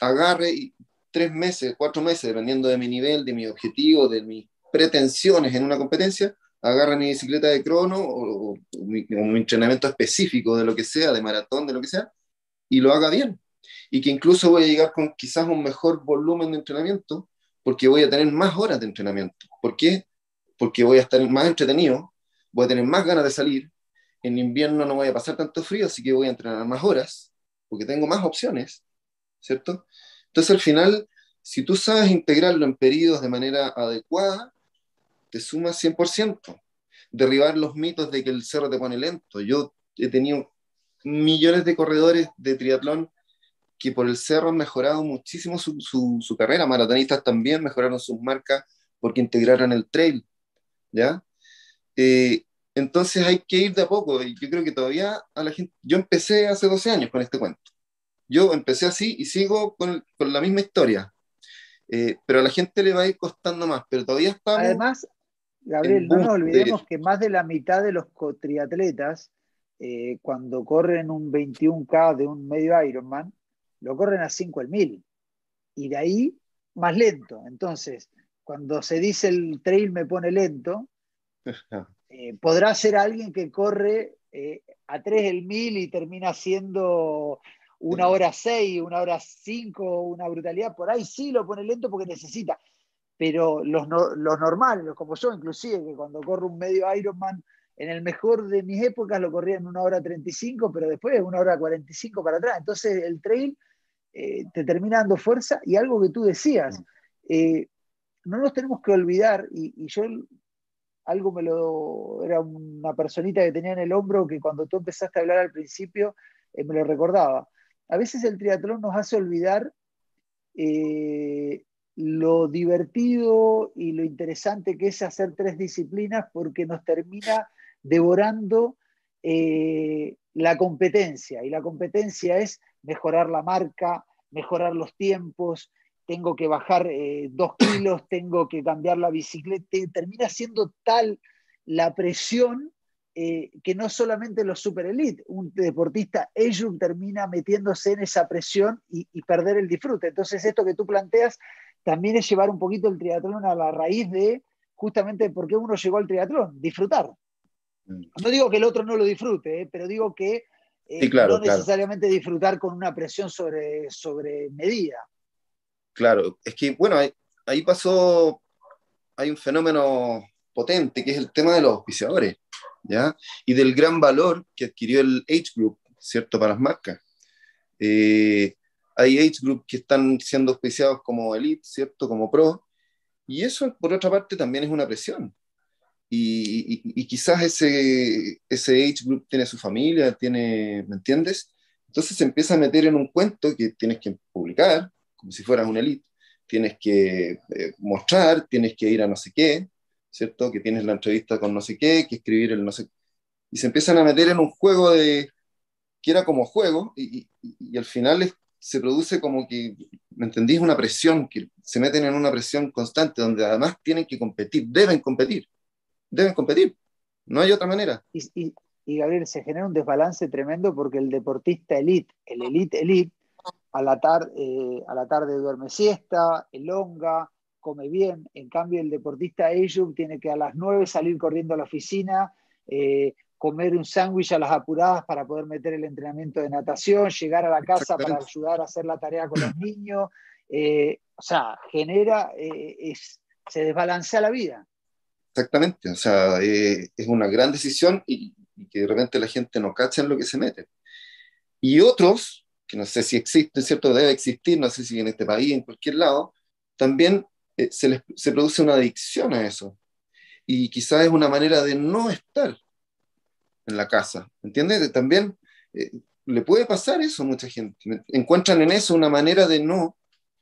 agarre tres meses, cuatro meses, dependiendo de mi nivel, de mi objetivo, de mis pretensiones en una competencia, agarre mi bicicleta de crono o, mi, entrenamiento específico de lo que sea, de maratón, de lo que sea, y lo haga bien. Y que incluso voy a llegar con quizás un mejor volumen de entrenamiento porque voy a tener más horas de entrenamiento. ¿Por qué? porque voy a estar más entretenido, voy a tener más ganas de salir, en invierno no voy a pasar tanto frío, así que voy a entrenar más horas, porque tengo más opciones, ¿cierto? Entonces al final, si tú sabes integrarlo en periodos de manera adecuada, te sumas 100%. Derribar los mitos de que el cerro te pone lento. Yo he tenido millones de corredores de triatlón que por el cerro han mejorado muchísimo su, su, su carrera. Maratonistas también mejoraron sus marcas porque integraron el trail. ¿ya? Eh, entonces hay que ir de a poco, y yo creo que todavía a la gente, yo empecé hace 12 años con este cuento, yo empecé así y sigo con, con la misma historia, eh, pero a la gente le va a ir costando más, pero todavía estamos... Además, Gabriel, no nos olvidemos que más de la mitad de los triatletas, eh, cuando corren un 21K de un medio Ironman, lo corren a 5 el mil, y de ahí más lento. Entonces, cuando se dice el trail me pone lento, eh, podrá ser alguien que corre eh, a 3 el mil y termina siendo una hora 6, una hora 5, una brutalidad, por ahí sí lo pone lento porque necesita. Pero los, los normales, como yo inclusive, que cuando corro un medio Ironman en el mejor de mis épocas lo corría en una hora 35, pero después una hora 45 para atrás. Entonces el trail eh, te termina dando fuerza y algo que tú decías, eh, no nos tenemos que olvidar, y, yo algo me lo, era una personita que tenía en el hombro que cuando tú empezaste a hablar al principio, eh, me lo recordaba. A veces el triatlón nos hace olvidar lo divertido y lo interesante que es hacer tres disciplinas porque nos termina devorando la competencia. Y la competencia es mejorar la marca, mejorar los tiempos, tengo que bajar eh, dos kilos, tengo que cambiar la bicicleta, termina siendo tal la presión eh, que no solamente los super elite, un deportista ellos termina metiéndose en esa presión y, perder el disfrute. Entonces esto que tú planteas también es llevar un poquito el triatlón a la raíz de justamente por qué uno llegó al triatlón, disfrutar. Mm. No digo que el otro no lo disfrute, eh, pero digo que eh, no necesariamente disfrutar con una presión sobre, sobre medida. Claro, es que, bueno, ahí, pasó, hay un fenómeno potente que es el tema de los auspiciadores, ¿ya? Y del gran valor que adquirió el Age Group, ¿cierto? Para las marcas. Eh, hay Age Group que están siendo auspiciados como Elite, ¿cierto? Como Pro. Y eso, por otra parte, también es una presión, y, quizás ese, ese age group tiene su familia, tiene, ¿me entiendes? Entonces se empieza a meter en un cuento que tienes que publicar, como si fueras una elite, tienes que eh, mostrar, tienes que ir a no sé qué, ¿cierto? Que tienes la entrevista con no sé qué, que escribir el no sé Y se empiezan a meter en un juego de, que era como juego, y, y al final se produce como que, ¿me entendís? Una presión, que se meten en una presión constante, donde además tienen que competir, deben competir deben competir. No hay otra manera. Y, Gabriel, se genera un desbalance tremendo porque el deportista elite, el elite elite, a la, eh, a la tarde duerme siesta, elonga, come bien. En cambio, el deportista Ayub tiene que a las 9 salir corriendo a la oficina, eh, comer un sándwich a las apuradas para poder meter el entrenamiento de natación, llegar a la casa para ayudar a hacer la tarea con los niños. Eh, o sea, genera, se desbalancea la vida. Exactamente, o sea, eh, es una gran decisión y, que de repente la gente no cacha en lo que se mete. Y otros, que no sé si existen, ¿cierto? Debe existir, no sé si en este país, en cualquier lado, también eh, se, les, se produce una adicción a eso. Y quizás es una manera de no estar en la casa, ¿entiendes? También eh, le puede pasar eso a mucha gente. Encuentran en eso una manera de no,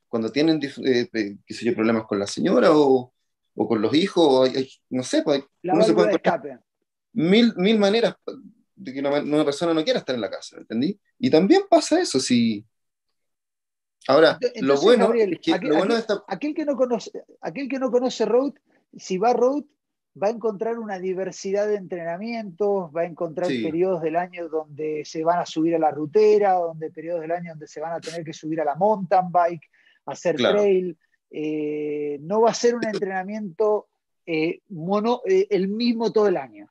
cuando tienen, qué sé yo, problemas con la señora o, o con los hijos, no sé, pues, se puede mil, mil maneras de que una, persona no quiera estar en la casa, ¿entendí? Y también pasa eso, si... Ahora, lo bueno es que... Aquel, aquel, que no conoce, aquel que no conoce Road, si va a Road, va a encontrar una diversidad de entrenamientos, va a encontrar periodos del año donde se van a subir a la rutera, donde periodos del año donde se van a tener que subir a la mountain bike, hacer trail, eh, no va a ser un entrenamiento eh, mono, eh, el mismo todo el año.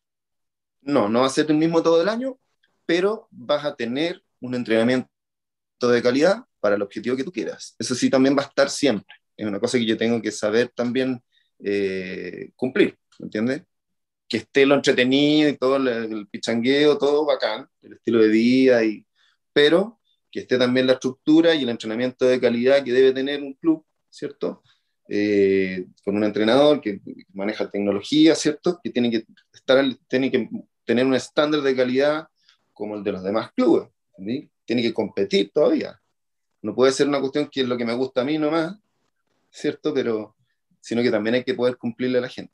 No, no va a ser el mismo todo el año, pero vas a tener un entrenamiento de calidad para el objetivo que tú quieras. Eso sí, también va a estar siempre. Es una cosa que yo tengo que saber también cumplir, ¿me entiendes? Que esté lo entretenido y todo el, pichangueo, todo bacán, el estilo de vida, y, pero que esté también la estructura y el entrenamiento de calidad que debe tener un club ¿cierto? Eh, con un entrenador que maneja tecnología, ¿cierto? Que tiene que, estar, tiene que tener un estándar de calidad como el de los demás clubes, Tiene que competir todavía. No puede ser una cuestión que es lo que me gusta a mí nomás, ¿cierto? Pero, sino que también hay que poder cumplirle a la gente.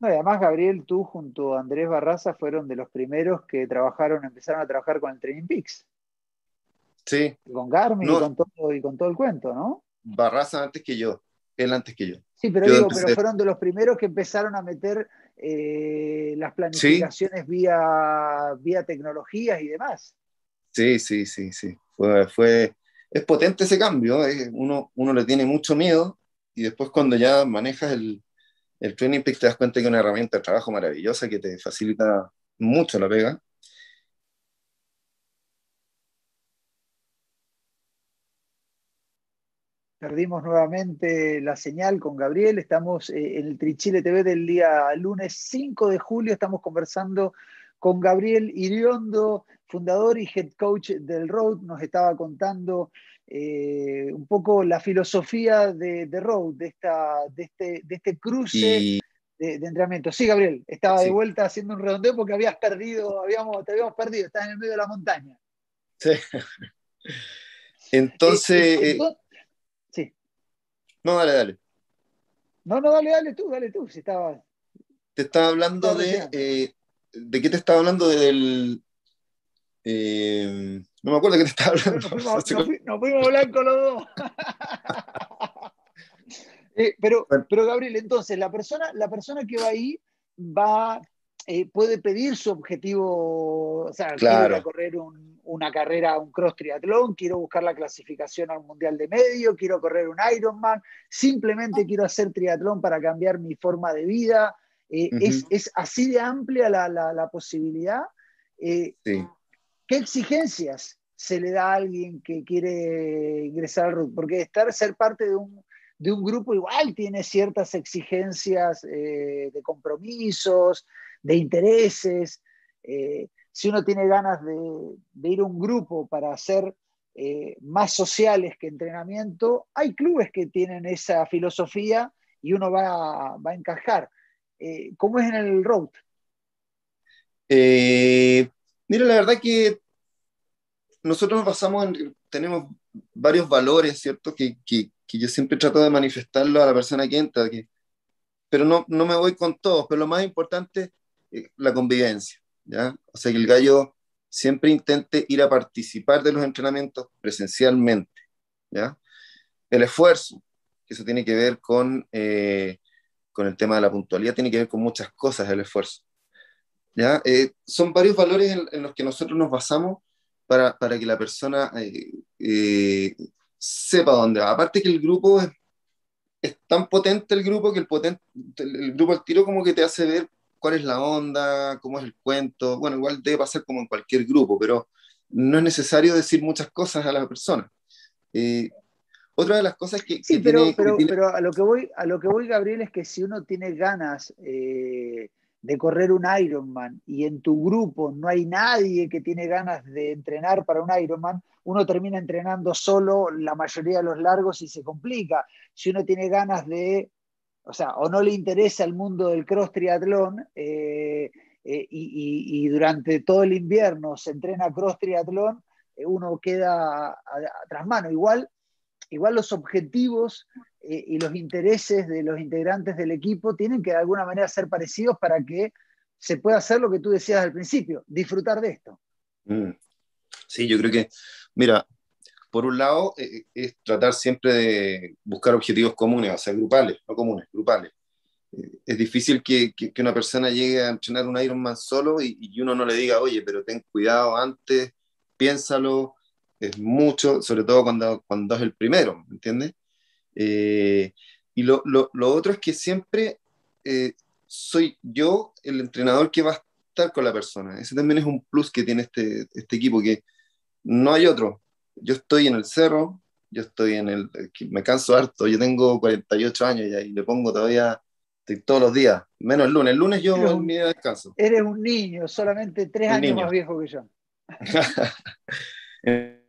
además, Gabriel, tú junto a Andrés Barraza fueron de los primeros que trabajaron, empezaron a trabajar con el Training Peaks. Sí. con Garmin y, con todo, y con todo el cuento, ¿no? Barraza antes que yo, él antes que yo. Sí, pero, digo, pero fueron de los primeros que empezaron a meter eh, las planificaciones vía, vía tecnologías y demás. Sí, sí, sí, sí. Fue, fue, es potente ese cambio, uno, uno le tiene mucho miedo y después cuando ya manejas el, el Training Peak te das cuenta que es una herramienta de trabajo maravillosa que te facilita mucho la pega Perdimos nuevamente la señal con Gabriel. Estamos eh, en el Trichile TV del día lunes 5 de julio. Estamos conversando con Gabriel Iriondo, fundador y head coach del Road. Nos estaba contando eh, un poco la filosofía de, Road, de, esta, de, este, de este cruce de, entrenamiento. Sí, Gabriel, estaba de vuelta haciendo un redondeo porque habías perdido, habíamos, te habíamos perdido, estás en el medio de la montaña. Sí. Entonces. Eh. No, dale, dale. No, no, dale, dale tú, dale tú. Si estaba. Te estaba hablando de. Eh, ¿De qué te estaba hablando? Del. Eh, no me acuerdo de qué te estaba hablando. Nos fuimos, blancos los dos. pero, pero, Gabriel, entonces, la persona, la persona que va ahí va eh, puede pedir su objetivo, o sea, quiero correr una carrera, un cross triatlón, quiero buscar la clasificación al mundial de medio, quiero correr un Ironman, simplemente quiero hacer triatlón para cambiar mi forma de vida. Eh, es, así de amplia la, posibilidad. Eh, ¿Qué exigencias se le da a alguien que quiere ingresar al RUT? Porque estar, ser parte de un, de un grupo igual tiene ciertas exigencias de compromisos, de intereses. Eh, si uno tiene ganas de, ir a un grupo para ser eh, más sociales que entrenamiento, hay clubes que tienen esa filosofía y uno va, a encajar. Eh, ¿Cómo es en el road? mira, la verdad que nosotros nos basamos en, tenemos varios valores, ¿cierto? Que, yo siempre trato de manifestarlo a la persona que entra, que, pero no, no me voy con todos, pero lo más importante eh, la convivencia, ¿ya? O sea, que el gallo siempre intente ir a participar de los entrenamientos presencialmente, ¿ya? El esfuerzo, que eso tiene que ver con, eh, con el tema de la puntualidad, tiene que ver con muchas cosas el esfuerzo, ¿ya? Eh, son varios valores en, los que nosotros nos basamos para, para que la persona sepa dónde va. Aparte que el grupo es, es tan potente el grupo que el, potente, el grupo al tiro como que te hace ver cuál es la onda, cómo es el cuento. Bueno, igual debe pasar como en cualquier grupo, pero no es necesario decir muchas cosas a la persona. Eh, otra de las cosas que... Sí, pero, pero, a, lo que voy, a lo que voy, Gabriel, es que si uno tiene ganas eh, de correr un Ironman y en tu grupo no hay nadie que tiene ganas de entrenar para un Ironman, uno termina entrenando solo la mayoría de los largos y se complica. Si uno tiene ganas de o sea, o no le interesa el mundo del cross triatlón eh, eh, y, durante todo el invierno se entrena cross triatlón, eh, uno queda tras mano. Igual, igual los objetivos y los intereses de los integrantes del equipo tienen que de alguna manera ser parecidos para que se pueda hacer lo que tú decías al principio, disfrutar de esto. Mm. Sí, yo creo que, mira, por un lado, eh, eh, es tratar siempre de buscar objetivos comunes, o sea, grupales, no comunes, grupales. Eh, es difícil que, que, una persona llegue a entrenar un Ironman solo y, y, uno no le diga, oye, pero ten cuidado antes, piénsalo, es mucho, sobre todo cuando, cuando es el primero, ¿me entiendes? y lo, lo, lo, otro es que siempre soy yo el entrenador que va a estar con la persona. Ese también es un plus que tiene este, este equipo, que no hay otro yo estoy en el cerro, yo estoy en el, me canso harto, yo tengo 48 años y le pongo todavía todos los días, menos el lunes. El lunes yo en mi descanso. Eres un niño, solamente tres años más viejo que yo.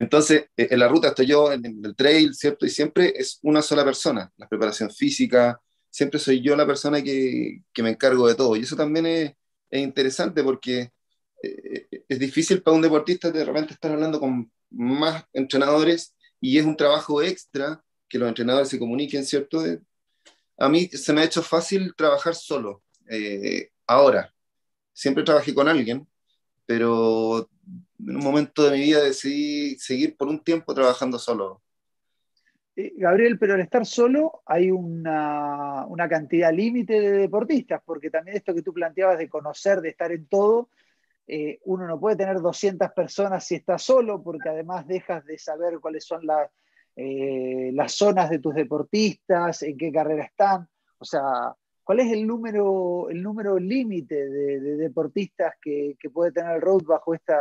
Entonces, e, en la ruta estoy yo, en el trail, ¿cierto? Y siempre es una sola persona, la preparación física, siempre soy yo la persona que, que me encargo de todo. Y eso también es, es interesante porque eh, eh, es difícil para un deportista de repente estar hablando con más entrenadores y es un trabajo extra que los entrenadores se comuniquen, ¿cierto? a mí se me ha hecho fácil trabajar solo. Eh, ahora, siempre trabajé con alguien, pero en un momento de mi vida decidí seguir por un tiempo trabajando solo. Eh, Gabriel, pero al estar solo hay una, una cantidad límite de deportistas, porque también esto que tú planteabas de conocer, de estar en todo, eh, uno no puede tener 200 personas si está solo, porque además dejas de saber cuáles son eh, las zonas de tus deportistas, en qué carrera están. O sea, ¿cuál es el número, el número límite de, deportistas que, puede tener el road bajo, esta,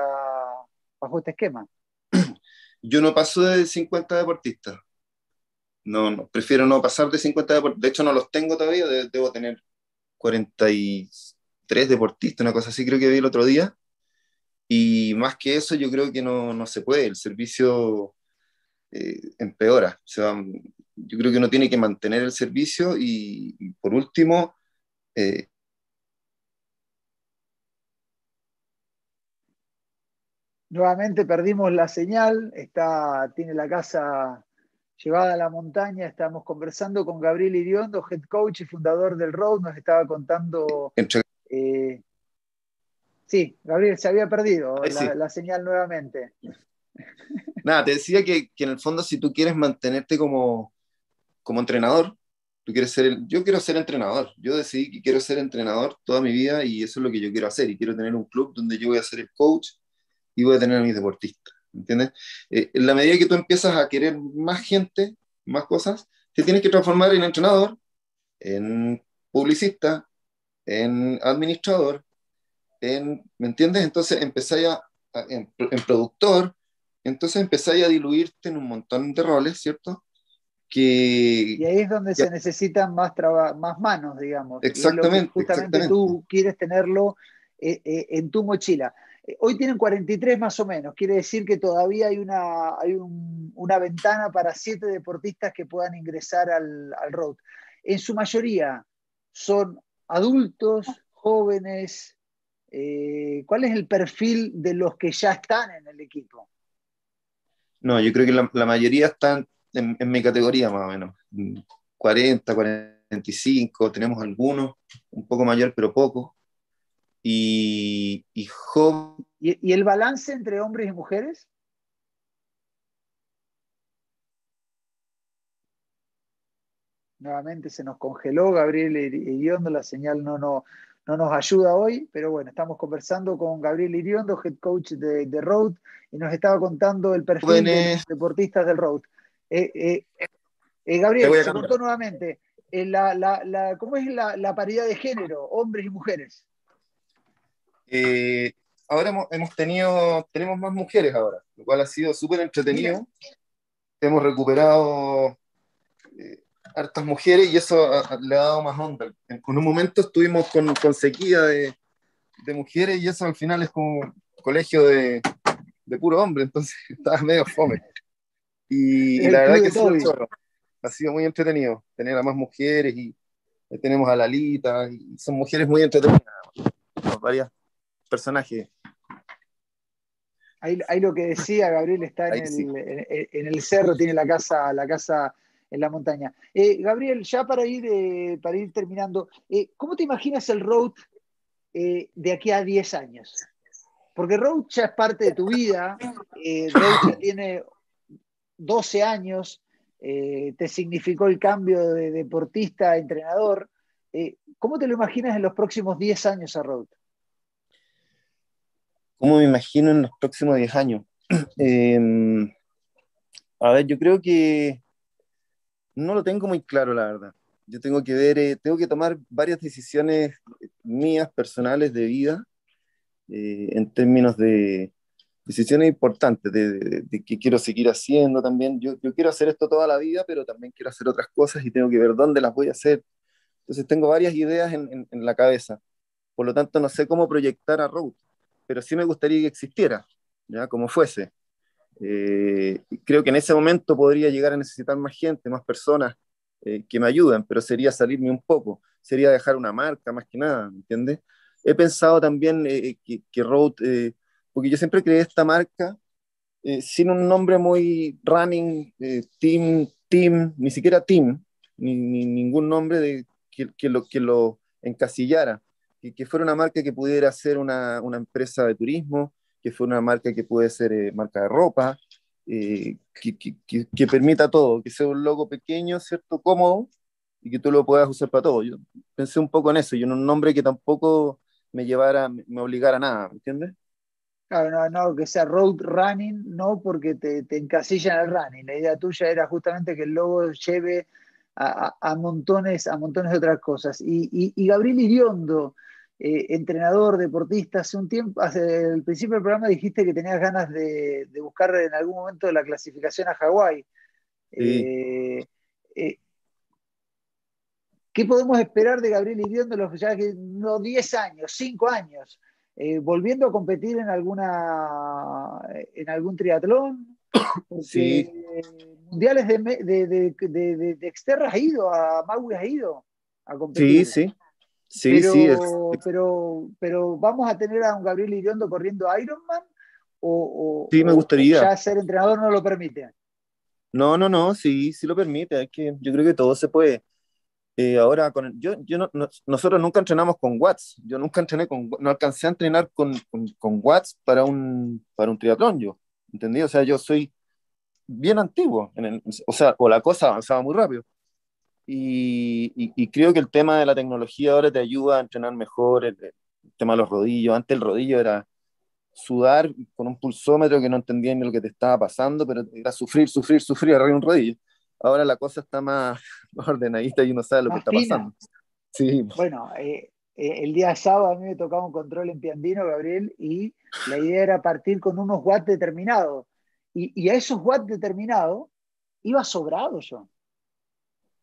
bajo este esquema? Yo no paso de 50 deportistas. No, no, prefiero no pasar de 50 deportistas. De hecho, no los tengo todavía, debo tener 43 deportistas, una cosa así creo que vi el otro día. Y más que eso, yo creo que no, no se puede. El servicio eh, empeora. O sea, yo creo que uno tiene que mantener el servicio y, por último, eh, Nuevamente perdimos la señal, está, tiene la casa llevada a la montaña, estamos conversando con Gabriel Iriondo, head coach y fundador del Road, nos estaba contando... Eh, sí, Gabriel, se había perdido la, señal nuevamente. Nada, te decía que, en el fondo si tú quieres mantenerte como, como entrenador, tú quieres ser, yo quiero ser entrenador, yo decidí que quiero ser entrenador toda mi vida y eso es lo que yo quiero hacer y quiero tener un club donde yo voy a ser el coach y voy a tener a mis deportistas, ¿entiendes? Eh, en la medida que tú empiezas a querer más gente, más cosas, te tienes que transformar en entrenador, en publicista, en administrador, en, ¿me entiendes? Entonces empezáis a, en, productor, entonces empezáis a diluirte en un montón de roles, ¿cierto? Que, y ahí es donde se necesitan más, más manos, digamos. Exactamente. justamente tú quieres tenerlo eh, eh, en tu mochila. Eh, hoy tienen 43 más o menos, quiere decir que todavía hay una, hay una ventana para siete deportistas que puedan ingresar al, road. En su mayoría son adultos, jóvenes. Eh, ¿Cuál es el perfil de los que ya están en el equipo? No, yo creo que la, mayoría están en, en, mi categoría más o menos. 40, 45, tenemos algunos, un poco mayor, pero poco y, y ¿Y, el balance entre hombres y mujeres? Nuevamente se nos congeló Gabriel Iriondo, la señal no, no, no nos ayuda hoy, pero bueno, estamos conversando con Gabriel Iriondo, head coach de, de Road, y nos estaba contando el perfil de los deportistas del Road. Eh, eh, eh, Gabriel, se contó nuevamente, la, la, ¿cómo es la paridad de género, hombres y mujeres? Ahora hemos, tenido, tenemos más mujeres ahora, lo cual ha sido súper entretenido. Hemos recuperado hartas mujeres y eso le ha dado más onda. En, un momento estuvimos con, con sequía de, de, mujeres y eso al final es como un colegio de, de puro hombre, entonces estaba medio fome. Y, la verdad que ha sido muy entretenido tener a más mujeres y tenemos a Lalita y son mujeres muy entretenidas. Varias, personaje. Ahí, lo que decía Gabriel está en el, cerro, tiene la casa, la casa en la montaña. Eh, Gabriel, ya para ir, eh, para ir terminando, eh, ¿cómo te imaginas el road de aquí a 10 años? Porque road ya es parte de tu vida, road ya tiene 12 años, te significó el cambio de deportista a entrenador. ¿Cómo te lo imaginas en los próximos 10 años a road? ¿Cómo me imagino en los próximos 10 años? Em, a ver, yo creo que no lo tengo muy claro, la verdad. Yo tengo que ver, eh, tengo que tomar varias decisiones mías, personales, de vida, eh, en términos de decisiones importantes, de, qué quiero seguir haciendo también. Yo, yo, quiero hacer esto toda la vida, pero también quiero hacer otras cosas y tengo que ver dónde las voy a hacer. Entonces tengo varias ideas en la cabeza. Por lo tanto, no sé cómo proyectar a Road pero sí me gustaría que existiera, ya como fuese. Eh, creo que en ese momento podría llegar a necesitar más gente, más personas eh, que me ayuden, pero sería salirme un poco, sería dejar una marca más que nada, ¿me entiendes? He pensado también eh, que, que Road, porque yo siempre creé esta marca sin un nombre muy running, team, team, ni siquiera team, ni, ningún nombre de, que, que, lo, que lo encasillara que, fuera una marca que pudiera ser una, una, empresa de turismo, que fuera una marca que puede ser eh, marca de ropa, eh, que, que, que, permita todo, que sea un logo pequeño, ¿cierto? Cómodo y que tú lo puedas usar para todo. Yo pensé un poco en eso y en un nombre que tampoco me llevara, me obligara a nada, ¿me entiendes? Claro, no, no, que sea road running, no porque te, te encasillan el running. La idea tuya era justamente que el logo lleve a, a, montones, a montones de otras cosas. Y, y, y Gabriel Iriondo, eh, entrenador, deportista, hace un tiempo, hace el principio del programa dijiste que tenías ganas de, buscar en algún momento la clasificación a Hawái. Eh, eh, ¿qué podemos esperar de Gabriel Iriondo los ya que no 10 años, 5 años? Eh, volviendo a competir en alguna en algún triatlón sí. mundiales de, de, de, de, Exterra ha ido a Maui ha ido a competir sí sí sí pero, sí pero, pero vamos a tener a un Gabriel Iriondo corriendo Ironman o, sí me gustaría ya ser entrenador no lo permite no no no sí sí lo permite es que yo creo que todo se puede eh, ahora, con yo, yo no, nosotros nunca entrenamos con watts. Yo nunca entrené con, no alcancé a entrenar con, con, watts para un, para un triatlón, yo. ¿Entendí? O sea, yo soy bien antiguo. En o sea, o la cosa avanzaba muy rápido. Y, y, creo que el tema de la tecnología ahora te ayuda a entrenar mejor. El, tema de los rodillos. Antes el rodillo era sudar con un pulsómetro que no entendía ni lo que te estaba pasando, pero era sufrir, sufrir, sufrir arriba un rodillo ahora la cosa está más ordenadita y uno sabe lo que está pasando. Sí. Bueno, eh, eh, el día sábado a mí me tocaba un control en Piandino, Gabriel, y la idea era partir con unos watts determinados. Y, a esos watts determinados iba sobrado yo.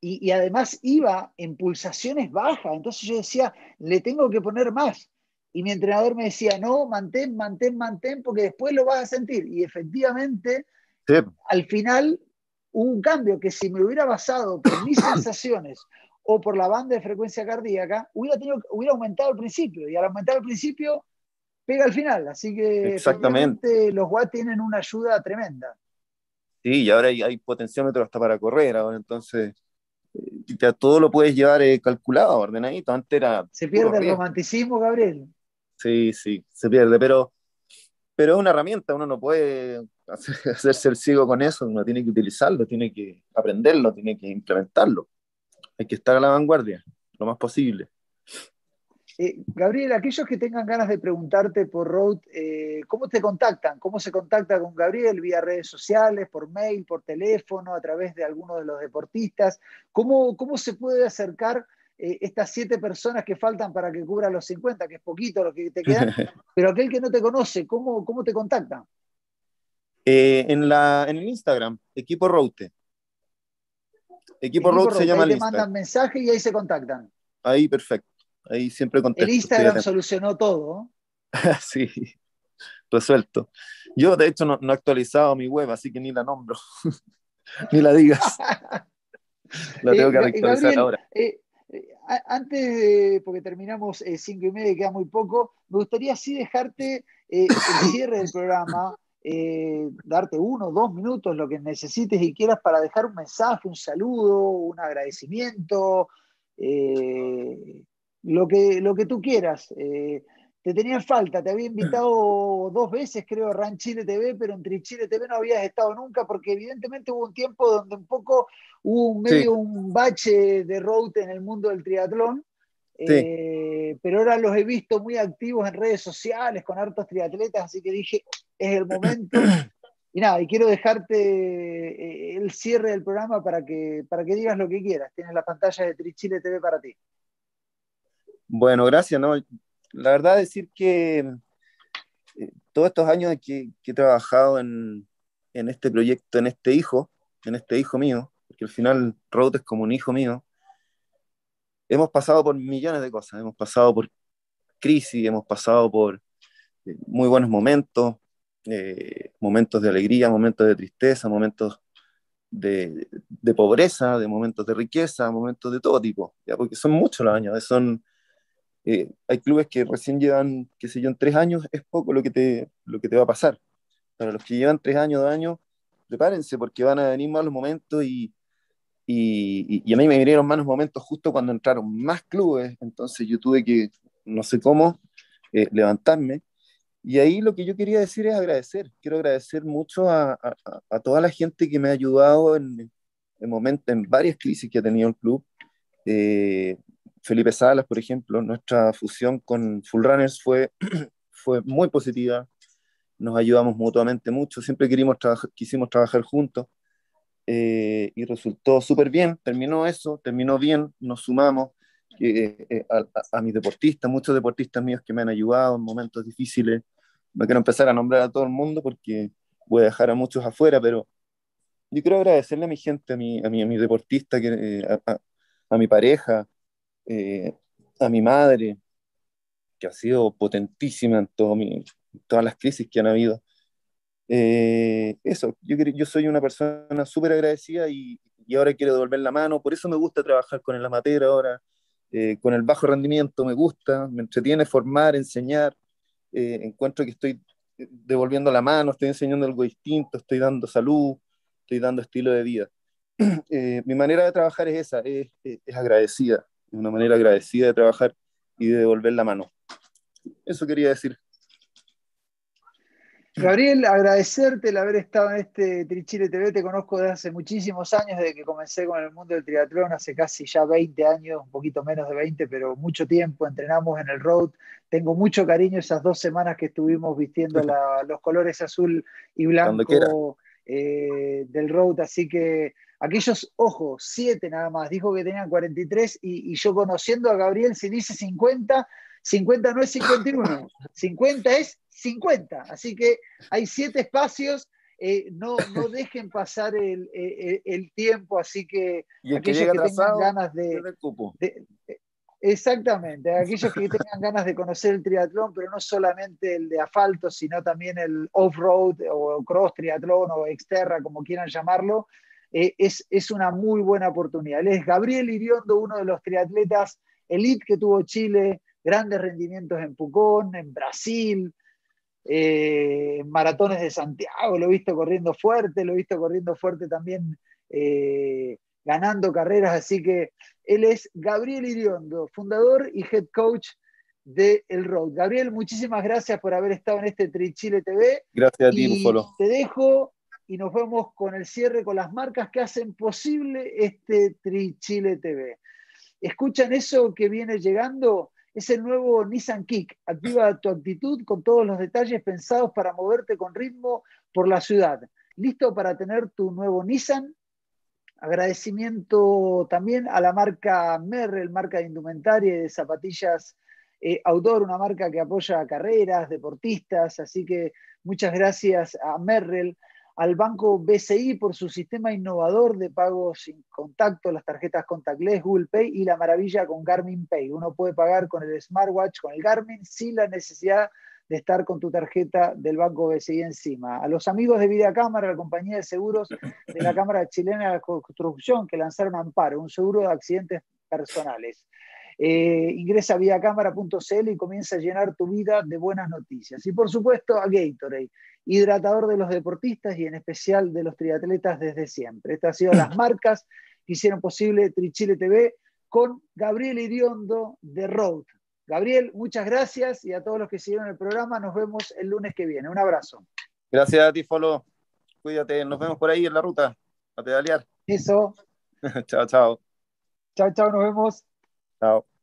Y, y, además iba en pulsaciones bajas. Entonces yo decía, le tengo que poner más. Y mi entrenador me decía, no, mantén, mantén, mantén, porque después lo vas a sentir. Y efectivamente, al final hubo un cambio que si me hubiera basado por mis sensaciones o por la banda de frecuencia cardíaca, hubiera, tenido, hubiera aumentado al principio. Y al aumentar al principio, pega al final. Así que Exactamente. los watts tienen una ayuda tremenda. Sí, y ahora hay, hay potenciómetro hasta para correr. Ahora entonces, todo lo puedes llevar eh, calculado, ordenadito. Antes era. Se pierde el romanticismo, Gabriel. Sí, sí, se pierde, pero, pero es una herramienta. Uno no puede hacerse el ciego con eso, uno tiene que utilizarlo, tiene que aprenderlo, tiene que implementarlo. Hay que estar a la vanguardia, lo más posible. Eh, Gabriel, aquellos que tengan ganas de preguntarte por Road, eh, ¿cómo te contactan? ¿Cómo se contacta con Gabriel? ¿Vía redes sociales, por mail, por teléfono, a través de alguno de los deportistas? ¿Cómo, cómo se puede acercar eh, estas siete personas que faltan para que cubra los 50, que es poquito lo que te queda, pero aquel que no te conoce, ¿cómo, cómo te contactan? En, la, en el Instagram, Equipo Route. Equipo, Route se llama ahí te mandan mensaje y ahí se contactan. Ahí, perfecto. Ahí siempre contesto. El Instagram solucionó todo. sí, resuelto. Yo, de hecho, no, he actualizado mi web, así que ni la nombro. ni la digas. la tengo que eh, actualizar ahora. Eh, antes, porque terminamos cinco y media, queda muy poco, me gustaría así dejarte el cierre del programa eh, darte uno, dos minutos, lo que necesites y quieras para dejar un mensaje, un saludo, un agradecimiento, eh, lo, que, lo que tú quieras. Eh, te tenía falta, te había invitado dos veces, creo, a Ran Chile TV, pero en Chile TV no habías estado nunca, porque evidentemente hubo un tiempo donde un poco hubo un medio un bache de road en el mundo del triatlón. pero ahora los he visto muy activos en redes sociales con hartos triatletas, así que dije, es el momento. Y nada, y quiero dejarte eh, el cierre del programa para que, para que digas lo que quieras. Tienes la pantalla de Trichile TV para ti. Bueno, gracias. ¿no? La verdad decir que eh, todos estos años que, que he trabajado en, en, este proyecto, en este hijo, en este hijo mío, porque al final Road es como un hijo mío, hemos pasado por millones de cosas. Hemos pasado por crisis, hemos pasado por eh, muy buenos momentos, eh, momentos de alegría, momentos de tristeza, momentos de, de, pobreza, de momentos de riqueza, momentos de todo tipo, ¿ya? porque son muchos los años. Son, eh, hay clubes que recién llevan, qué sé yo, en tres años, es poco lo que te, lo que te va a pasar. Para los que llevan tres años, dos años, prepárense porque van a venir malos momentos y, y, y, a mí me vinieron malos momentos justo cuando entraron más clubes, entonces yo tuve que, no sé cómo, eh, levantarme y ahí lo que yo quería decir es agradecer. Quiero agradecer mucho a, a, toda la gente que me ha ayudado en, en, momentos, en varias crisis que ha tenido el club. Eh, Felipe Salas, por ejemplo, nuestra fusión con Full Runners fue, fue muy positiva. Nos ayudamos mutuamente mucho. Siempre queríamos trabajar, quisimos trabajar juntos. Eh, y resultó súper bien. Terminó eso, terminó bien. Nos sumamos. Eh, a, a, mis deportistas, muchos deportistas míos que me han ayudado en momentos difíciles, no quiero empezar a nombrar a todo el mundo porque voy a dejar a muchos afuera, pero yo quiero agradecerle a mi gente, a mi, a mi, a mi deportista, que, eh, a, mi pareja, eh, a mi madre, que ha sido potentísima en todo mi, todas las crisis que han habido. Eh, eso, yo, yo soy una persona súper agradecida y, y, ahora quiero devolver la mano, por eso me gusta trabajar con el amateur ahora, con el bajo rendimiento me gusta, me entretiene formar, enseñar, encuentro que estoy devolviendo la mano, estoy enseñando algo distinto, estoy dando salud, estoy dando estilo de vida. Eh, mi manera de trabajar es esa, es, es agradecida, es una manera agradecida de trabajar y de devolver la mano. Eso quería decir. Gabriel, agradecerte el haber estado en este Trichile TV. Te conozco desde hace muchísimos años, desde que comencé con el mundo del triatlón, hace casi ya 20 años, un poquito menos de 20, pero mucho tiempo. Entrenamos en el road. Tengo mucho cariño esas dos semanas que estuvimos vistiendo los colores azul y blanco eh, del road. Así que aquellos, ojo, siete nada más. Dijo que tenían 43 y, y yo conociendo a Gabriel, si dice 50, 50 no es 51, 50 es 50. Así que hay siete espacios. Eh, no, no dejen pasar el, el, tiempo, así que aquellos que, tengan ganas de, Exactamente, aquellos que tengan ganas de conocer el triatlón, pero no solamente el de asfalto, sino también el off-road o cross triatlón o exterra, como quieran llamarlo, eh, es, es, una muy buena oportunidad. Él es Gabriel Iriondo, uno de los triatletas elite que tuvo Chile, grandes rendimientos en Pucón, en Brasil, eh, maratones de Santiago, lo he visto corriendo fuerte, lo he visto corriendo fuerte también eh, ganando carreras, así que él es Gabriel Iriondo, fundador y head coach de El Road. Gabriel, muchísimas gracias por haber estado en este Trichile TV. Gracias a ti, Búfalo. Te dejo y nos vemos con el cierre con las marcas que hacen posible este Trichile TV. ¿Escuchan eso que viene llegando? Es el nuevo Nissan Kick. Activa tu actitud con todos los detalles pensados para moverte con ritmo por la ciudad. ¿Listo para tener tu nuevo Nissan? Agradecimiento también a la marca Merrell, marca de indumentaria y de zapatillas eh, outdoor, una marca que apoya carreras, deportistas. Así que muchas gracias a Merrell al banco BCI por su sistema innovador de pagos sin contacto, las tarjetas contactless, Google Pay y la maravilla con Garmin Pay. Uno puede pagar con el smartwatch, con el Garmin, sin la necesidad de estar con tu tarjeta del banco BCI encima. A los amigos de Vida Cámara, la compañía de seguros de la Cámara Chilena de Construcción, que lanzaron Amparo, un seguro de accidentes personales. Eh, ingresa a vidacámara.cl y comienza a llenar tu vida de buenas noticias. Y por supuesto a Gatorade, hidratador de los deportistas y en especial de los triatletas desde siempre. Estas han sido las marcas que hicieron posible Trichile TV con Gabriel Iriondo de Road. Gabriel, muchas gracias y a todos los que siguieron el programa, nos vemos el lunes que viene. Un abrazo. Gracias a ti, Folo. Cuídate, nos vemos por ahí en la ruta a pedalear. Eso. chao, chao. Chao, chao, nos vemos. Chao.